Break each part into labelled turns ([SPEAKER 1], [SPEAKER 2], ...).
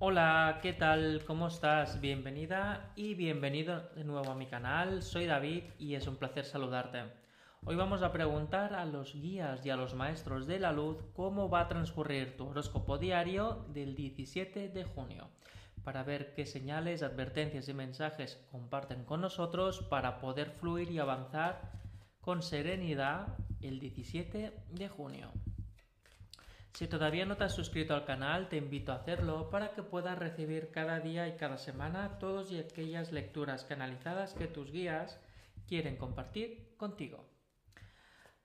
[SPEAKER 1] Hola, ¿qué tal? ¿Cómo estás? Bienvenida y bienvenido de nuevo a mi canal. Soy David y es un placer saludarte. Hoy vamos a preguntar a los guías y a los maestros de la luz cómo va a transcurrir tu horóscopo diario del 17 de junio, para ver qué señales, advertencias y mensajes comparten con nosotros para poder fluir y avanzar con serenidad el 17 de junio. Si todavía no te has suscrito al canal, te invito a hacerlo para que puedas recibir cada día y cada semana todas y aquellas lecturas canalizadas que tus guías quieren compartir contigo.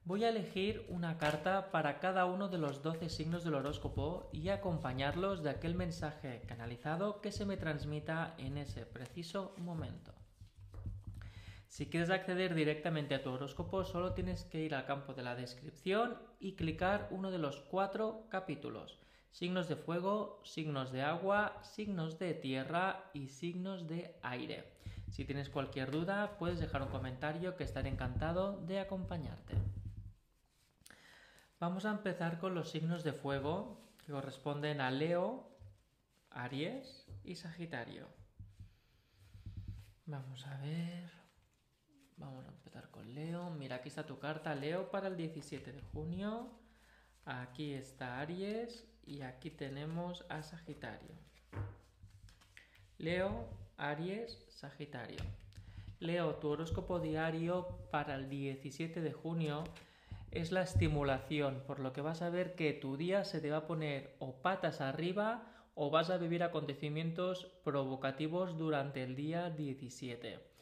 [SPEAKER 1] Voy a elegir una carta para cada uno de los 12 signos del horóscopo y acompañarlos de aquel mensaje canalizado que se me transmita en ese preciso momento. Si quieres acceder directamente a tu horóscopo, solo tienes que ir al campo de la descripción y clicar uno de los cuatro capítulos. Signos de fuego, signos de agua, signos de tierra y signos de aire. Si tienes cualquier duda, puedes dejar un comentario que estaré encantado de acompañarte. Vamos a empezar con los signos de fuego que corresponden a Leo, Aries y Sagitario. Vamos a ver. Vamos a empezar con Leo. Mira, aquí está tu carta, Leo, para el 17 de junio. Aquí está Aries y aquí tenemos a Sagitario. Leo, Aries, Sagitario. Leo, tu horóscopo diario para el 17 de junio es la estimulación, por lo que vas a ver que tu día se te va a poner o patas arriba o vas a vivir acontecimientos provocativos durante el día 17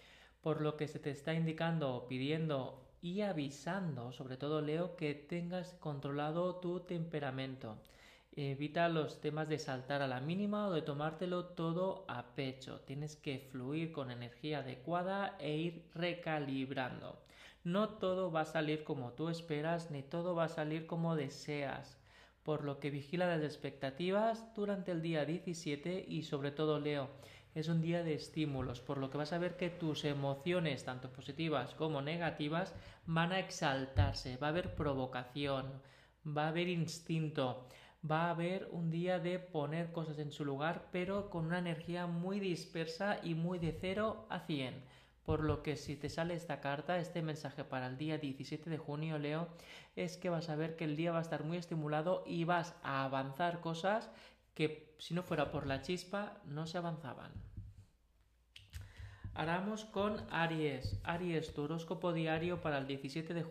[SPEAKER 1] por lo que se te está indicando, pidiendo y avisando, sobre todo Leo, que tengas controlado tu temperamento. Evita los temas de saltar a la mínima o de tomártelo todo a pecho. Tienes que fluir con energía adecuada e ir recalibrando. No todo va a salir como tú esperas ni todo va a salir como deseas. Por lo que vigila las expectativas durante el día 17 y sobre todo Leo es un día de estímulos, por lo que vas a ver que tus emociones, tanto positivas como negativas, van a exaltarse, va a haber provocación, va a haber instinto, va a haber un día de poner cosas en su lugar, pero con una energía muy dispersa y muy de 0 a 100. Por lo que si te sale esta carta, este mensaje para el día 17 de junio, Leo, es que vas a ver que el día va a estar muy estimulado y vas a avanzar cosas que si no fuera por la chispa no se avanzaban. Haramos con Aries. Aries, tu horóscopo diario para el 17 de,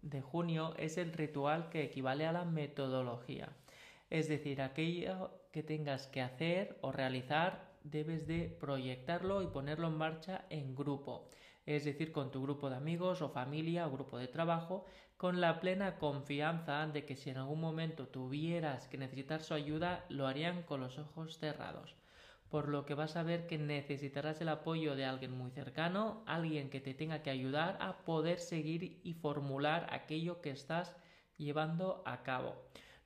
[SPEAKER 1] de, junio es el ritual que equivale a la metodología. Es decir, aquello que tengas que hacer o realizar debes de proyectarlo y ponerlo en marcha en grupo, es decir, con tu grupo de amigos o familia o grupo de trabajo, con la plena confianza de que si en algún momento tuvieras que necesitar su ayuda, lo harían con los ojos cerrados. Por lo que vas a ver que necesitarás el apoyo de alguien muy cercano, alguien que te tenga que ayudar a poder seguir y formular aquello que estás llevando a cabo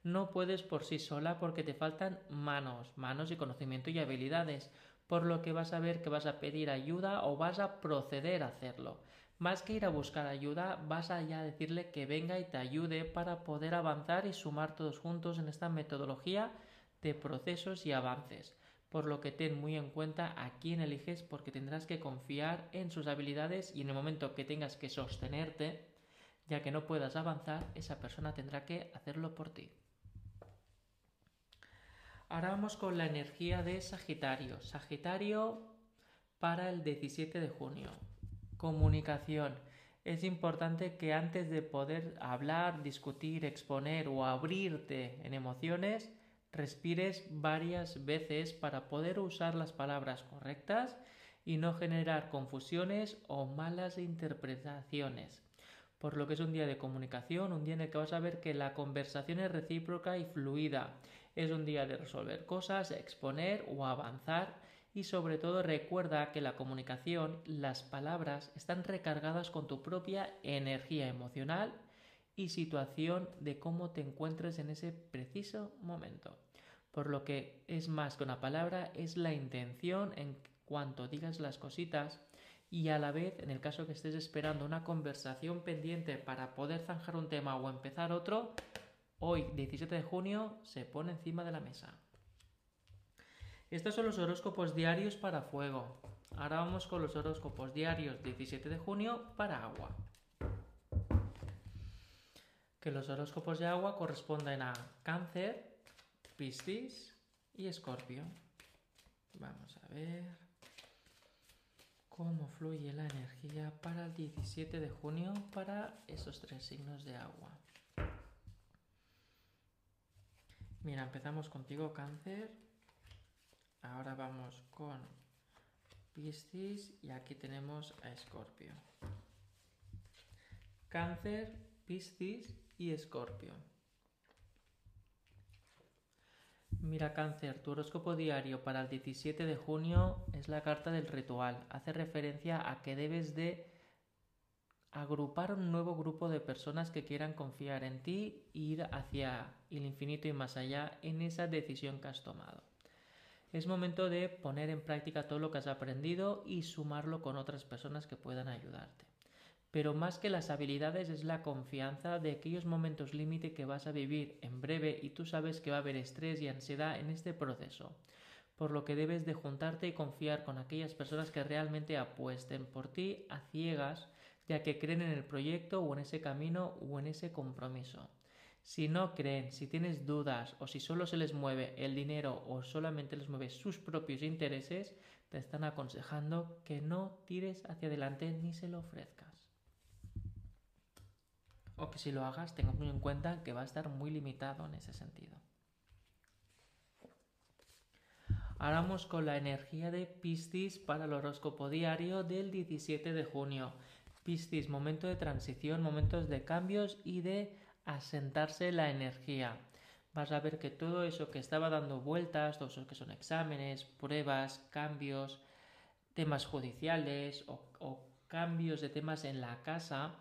[SPEAKER 1] no puedes por sí sola porque te faltan manos, manos y conocimiento y habilidades, por lo que vas a ver que vas a pedir ayuda o vas a proceder a hacerlo. Más que ir a buscar ayuda, vas a ya decirle que venga y te ayude para poder avanzar y sumar todos juntos en esta metodología de procesos y avances. Por lo que ten muy en cuenta a quién eliges porque tendrás que confiar en sus habilidades y en el momento que tengas que sostenerte, ya que no puedas avanzar, esa persona tendrá que hacerlo por ti. Ahora vamos con la energía de Sagitario. Sagitario para el 17 de junio. Comunicación. Es importante que antes de poder hablar, discutir, exponer o abrirte en emociones, respires varias veces para poder usar las palabras correctas y no generar confusiones o malas interpretaciones por lo que es un día de comunicación, un día en el que vas a ver que la conversación es recíproca y fluida. Es un día de resolver cosas, exponer o avanzar y sobre todo recuerda que la comunicación, las palabras están recargadas con tu propia energía emocional y situación de cómo te encuentres en ese preciso momento. Por lo que es más que una palabra, es la intención en cuanto digas las cositas y a la vez, en el caso que estés esperando una conversación pendiente para poder zanjar un tema o empezar otro, hoy, 17 de junio, se pone encima de la mesa. Estos son los horóscopos diarios para fuego. Ahora vamos con los horóscopos diarios 17 de junio para agua. Que los horóscopos de agua corresponden a cáncer, piscis y escorpio. Vamos a ver cómo fluye la energía para el 17 de junio para esos tres signos de agua. Mira, empezamos contigo cáncer. Ahora vamos con Piscis y aquí tenemos a Escorpio. Cáncer, Piscis y Escorpio. Mira cáncer, tu horóscopo diario para el 17 de junio es la carta del ritual. Hace referencia a que debes de agrupar un nuevo grupo de personas que quieran confiar en ti e ir hacia el infinito y más allá en esa decisión que has tomado. Es momento de poner en práctica todo lo que has aprendido y sumarlo con otras personas que puedan ayudarte. Pero más que las habilidades es la confianza de aquellos momentos límite que vas a vivir en breve y tú sabes que va a haber estrés y ansiedad en este proceso. Por lo que debes de juntarte y confiar con aquellas personas que realmente apuesten por ti a ciegas, ya que creen en el proyecto o en ese camino o en ese compromiso. Si no creen, si tienes dudas o si solo se les mueve el dinero o solamente les mueve sus propios intereses, te están aconsejando que no tires hacia adelante ni se lo ofrezcas. O que si lo hagas, tengas muy en cuenta que va a estar muy limitado en ese sentido. Ahora vamos con la energía de Piscis para el horóscopo diario del 17 de junio. Piscis, momento de transición, momentos de cambios y de asentarse la energía. Vas a ver que todo eso que estaba dando vueltas, todo eso que son exámenes, pruebas, cambios, temas judiciales o, cambios de temas en la casa,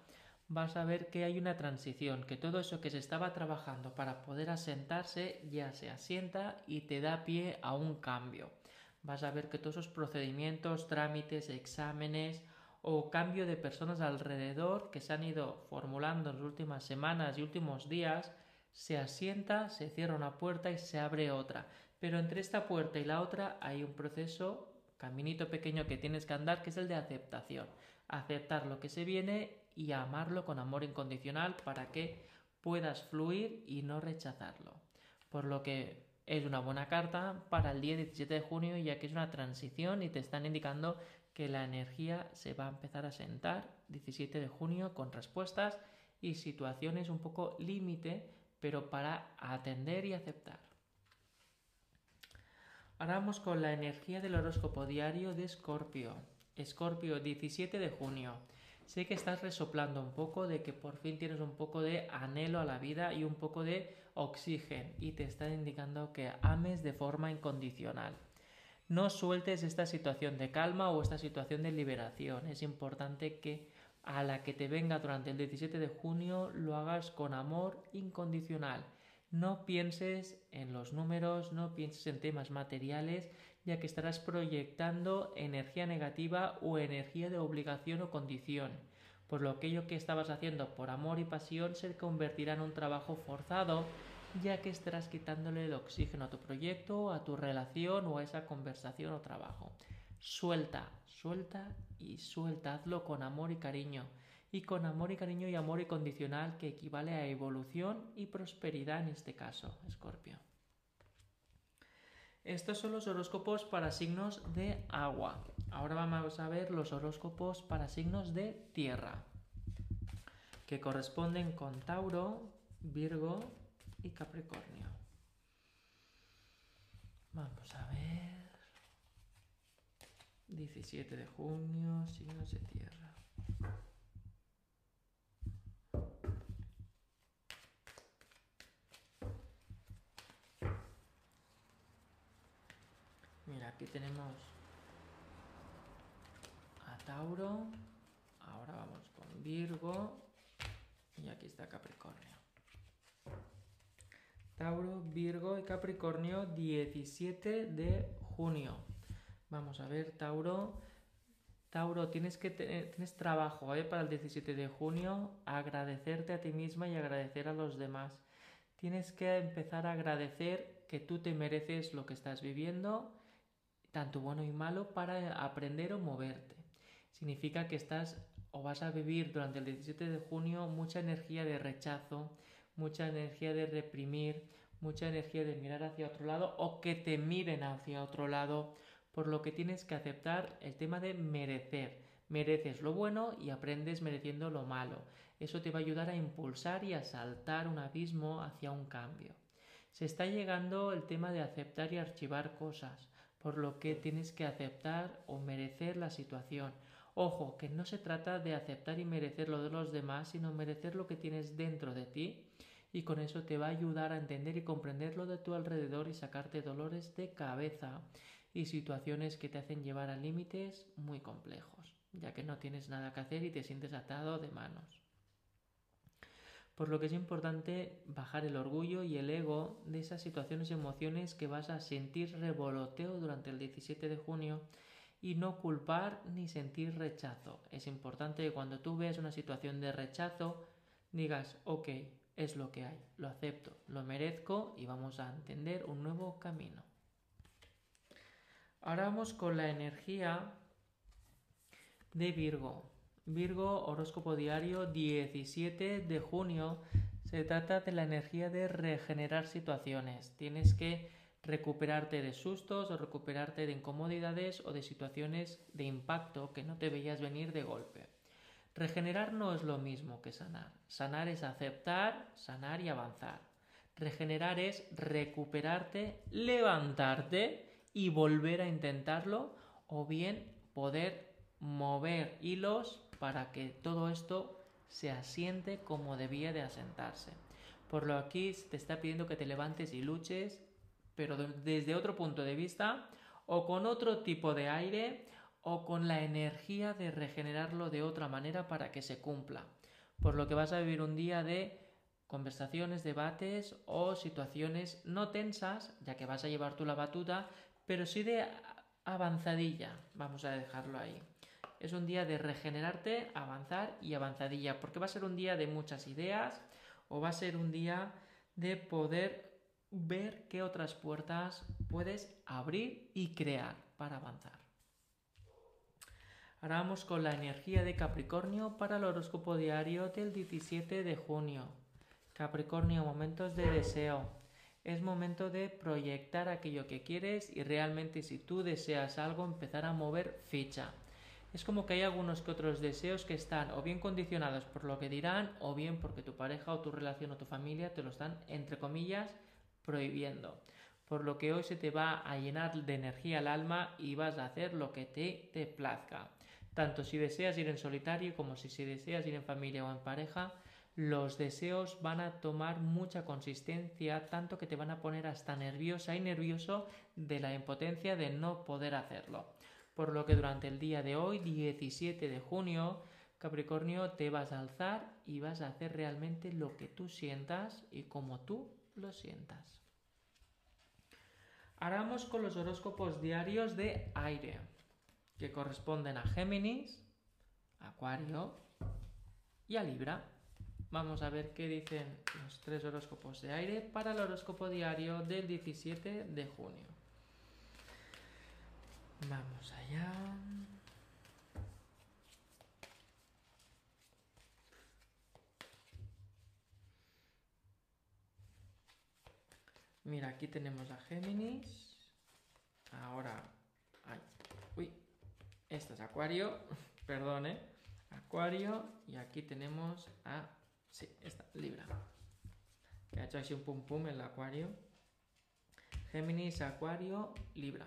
[SPEAKER 1] vas a ver que hay una transición, que todo eso que se estaba trabajando para poder asentarse ya se asienta y te da pie a un cambio. Vas a ver que todos esos procedimientos, trámites, exámenes, o cambio de personas alrededor que se han ido formulando en las últimas semanas y últimos días, se asienta, se cierra una puerta y se abre otra. Pero entre esta puerta y la otra hay un proceso, caminito pequeño que tienes que andar, que es el de aceptación. Aceptar lo que se viene y amarlo con amor incondicional para que puedas fluir y no rechazarlo. Por lo que es una buena carta para el día 17 de junio ya que es una transición y te están indicando que la energía se va a empezar a sentar 17 de junio con respuestas y situaciones un poco límite, pero para atender y aceptar. Ahora vamos con la energía del horóscopo diario de Escorpio. Escorpio, 17 de junio. Sé que estás resoplando un poco de que por fin tienes un poco de anhelo a la vida y un poco de oxígeno y te está indicando que ames de forma incondicional. No sueltes esta situación de calma o esta situación de liberación. Es importante que a la que te venga durante el 17 de junio lo hagas con amor incondicional. No pienses en los números, no pienses en temas materiales, ya que estarás proyectando energía negativa o energía de obligación o condición. Por lo aquello que estabas haciendo por amor y pasión se convertirá en un trabajo forzado ya que estarás quitándole el oxígeno a tu proyecto, a tu relación o a esa conversación o trabajo. Suelta, suelta y suelta, hazlo con amor y cariño. Y con amor y cariño y amor incondicional que equivale a evolución y prosperidad en este caso, Escorpio. Estos son los horóscopos para signos de agua. Ahora vamos a ver los horóscopos para signos de tierra, que corresponden con Tauro, Virgo, y Capricornio. Vamos a ver. 17 de junio, signos de tierra. Mira, aquí tenemos a Tauro, ahora vamos con Virgo y aquí está Capricornio. Tauro, Virgo y Capricornio 17 de junio. Vamos a ver, Tauro. Tauro, tienes que tienes trabajo ¿eh? para el 17 de junio, agradecerte a ti misma y agradecer a los demás. Tienes que empezar a agradecer que tú te mereces lo que estás viviendo tanto bueno y malo, para aprender o moverte. Significa que estás o vas a vivir durante el 17 de junio mucha energía de rechazo, mucha energía de reprimir, mucha energía de mirar hacia otro lado o que te miren hacia otro lado, por lo que tienes que aceptar el tema de merecer. Mereces lo bueno y aprendes mereciendo lo malo. Eso te va a ayudar a impulsar y a saltar un abismo hacia un cambio. Se está llegando el tema de aceptar y archivar cosas, por lo que tienes que aceptar o merecer la situación. Ojo, que no se trata de aceptar y merecer lo de los demás, sino merecer lo que tienes dentro de ti y con eso te va a ayudar a entender y comprender lo de tu alrededor y sacarte dolores de cabeza y situaciones que te hacen llevar a límites muy complejos, ya que no tienes nada que hacer y te sientes atado de manos. Por lo que es importante bajar el orgullo y el ego de esas situaciones y emociones que vas a sentir revoloteo durante el 17 de junio y no culpar ni sentir rechazo. Es importante que cuando tú veas una situación de rechazo digas, ok, es lo que hay, lo acepto, lo merezco y vamos a entender un nuevo camino. Ahora vamos con la energía de Virgo. Virgo, horóscopo diario 17 de junio. Se trata de la energía de regenerar situaciones. Tienes que recuperarte de sustos o recuperarte de incomodidades o de situaciones de impacto que no te veías venir de golpe. Regenerar no es lo mismo que sanar. Sanar es aceptar, sanar y avanzar. Regenerar es recuperarte, levantarte y volver a intentarlo o bien poder mover hilos para que todo esto se asiente como debía de asentarse. Por lo aquí te está pidiendo que te levantes y luches, pero desde otro punto de vista o con otro tipo de aire o con la energía de regenerarlo de otra manera para que se cumpla. Por lo que vas a vivir un día de conversaciones, debates o situaciones no tensas, ya que vas a llevar tú la batuta, pero sí de avanzadilla, vamos a dejarlo ahí. Es un día de regenerarte, avanzar y avanzadilla, porque va a ser un día de muchas ideas o va a ser un día de poder ver qué otras puertas puedes abrir y crear para avanzar. Ahora vamos con la energía de Capricornio para el horóscopo diario del 17 de junio. Capricornio, momentos de deseo. Es momento de proyectar aquello que quieres y realmente si tú deseas algo empezar a mover ficha. Es como que hay algunos que otros deseos que están o bien condicionados por lo que dirán o bien porque tu pareja o tu relación o tu familia te lo están entre comillas prohibiendo. Por lo que hoy se te va a llenar de energía el alma y vas a hacer lo que te, te plazca tanto si deseas ir en solitario como si, deseas ir en familia o en pareja, los deseos van a tomar mucha consistencia, tanto que te van a poner hasta nerviosa y nervioso de la impotencia de no poder hacerlo. Por lo que durante el día de hoy, 17 de junio, Capricornio, te vas a alzar y vas a hacer realmente lo que tú sientas y como tú lo sientas. Ahora vamos con los horóscopos diarios de aire que corresponden a Géminis, Acuario y a Libra. Vamos a ver qué dicen los tres horóscopos de aire para el horóscopo diario del 17 de junio. Vamos allá. Mira, aquí tenemos a Géminis. Ahora, ay, este es Acuario, perdone, Acuario, y aquí tenemos a, sí, esta, Libra, que ha hecho así un pum pum el Acuario. Géminis, Acuario, Libra.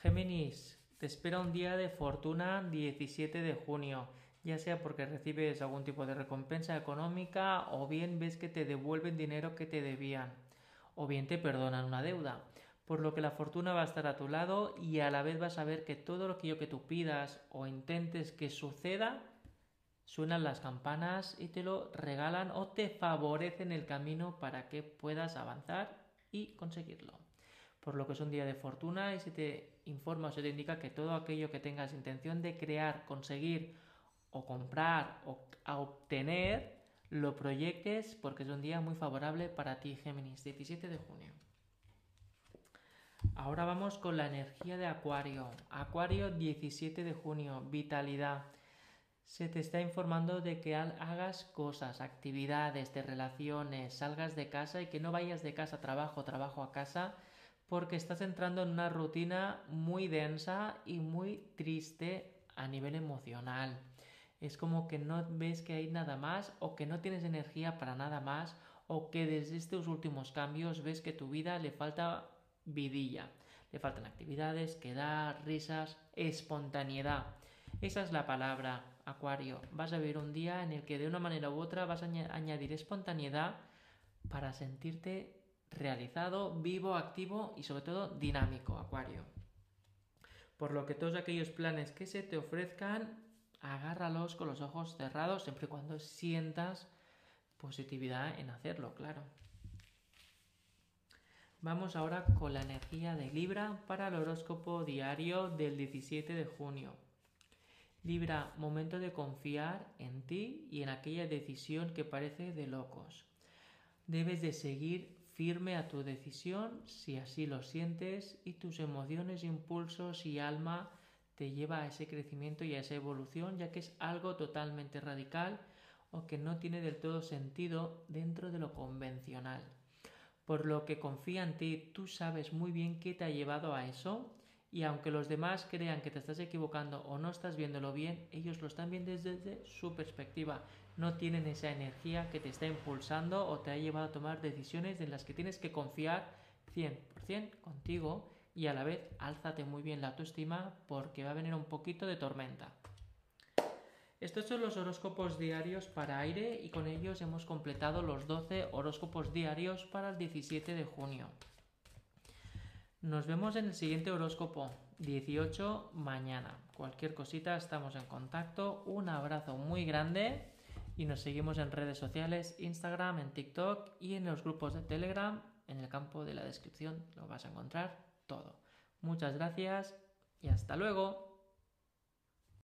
[SPEAKER 1] Géminis, te espera un día de fortuna 17 de junio, ya sea porque recibes algún tipo de recompensa económica o bien ves que te devuelven dinero que te debían o bien te perdonan una deuda por lo que la fortuna va a estar a tu lado y a la vez vas a ver que todo lo que tú pidas o intentes que suceda, suenan las campanas y te lo regalan o te favorecen el camino para que puedas avanzar y conseguirlo. Por lo que es un día de fortuna y se te informa o se te indica que todo aquello que tengas intención de crear, conseguir o comprar o obtener, lo proyectes porque es un día muy favorable para ti, Géminis, 17 de junio. Ahora vamos con la energía de Acuario. Acuario 17 de junio, vitalidad. Se te está informando de que hagas cosas, actividades, de relaciones, salgas de casa y que no vayas de casa a trabajo, trabajo a casa, porque estás entrando en una rutina muy densa y muy triste a nivel emocional. Es como que no ves que hay nada más o que no tienes energía para nada más o que desde estos últimos cambios ves que tu vida le falta vidilla. Le faltan actividades, quedar, risas, espontaneidad. Esa es la palabra, Acuario. Vas a vivir un día en el que de una manera u otra vas a añadir espontaneidad para sentirte realizado, vivo, activo y sobre todo dinámico, Acuario. Por lo que todos aquellos planes que se te ofrezcan, agárralos con los ojos cerrados siempre y cuando sientas positividad en hacerlo, claro. Vamos ahora con la energía de Libra para el horóscopo diario del 17 de junio. Libra, momento de confiar en ti y en aquella decisión que parece de locos. Debes de seguir firme a tu decisión si así lo sientes y tus emociones, impulsos y alma te lleva a ese crecimiento y a esa evolución, ya que es algo totalmente radical o que no tiene del todo sentido dentro de lo convencional. Por lo que confía en ti, tú sabes muy bien qué te ha llevado a eso y aunque los demás crean que te estás equivocando o no estás viéndolo bien, ellos lo están viendo desde su perspectiva. No tienen esa energía que te está impulsando o te ha llevado a tomar decisiones en las que tienes que confiar 100% contigo y a la vez álzate muy bien la autoestima porque va a venir un poquito de tormenta. Estos son los horóscopos diarios para aire y con ellos hemos completado los 12 horóscopos diarios para el 17 de junio. Nos vemos en el siguiente horóscopo, 18 mañana. Cualquier cosita estamos en contacto. Un abrazo muy grande y nos seguimos en redes sociales, Instagram, en TikTok y en los grupos de Telegram. En el campo de la descripción lo vas a encontrar todo. Muchas gracias y hasta luego.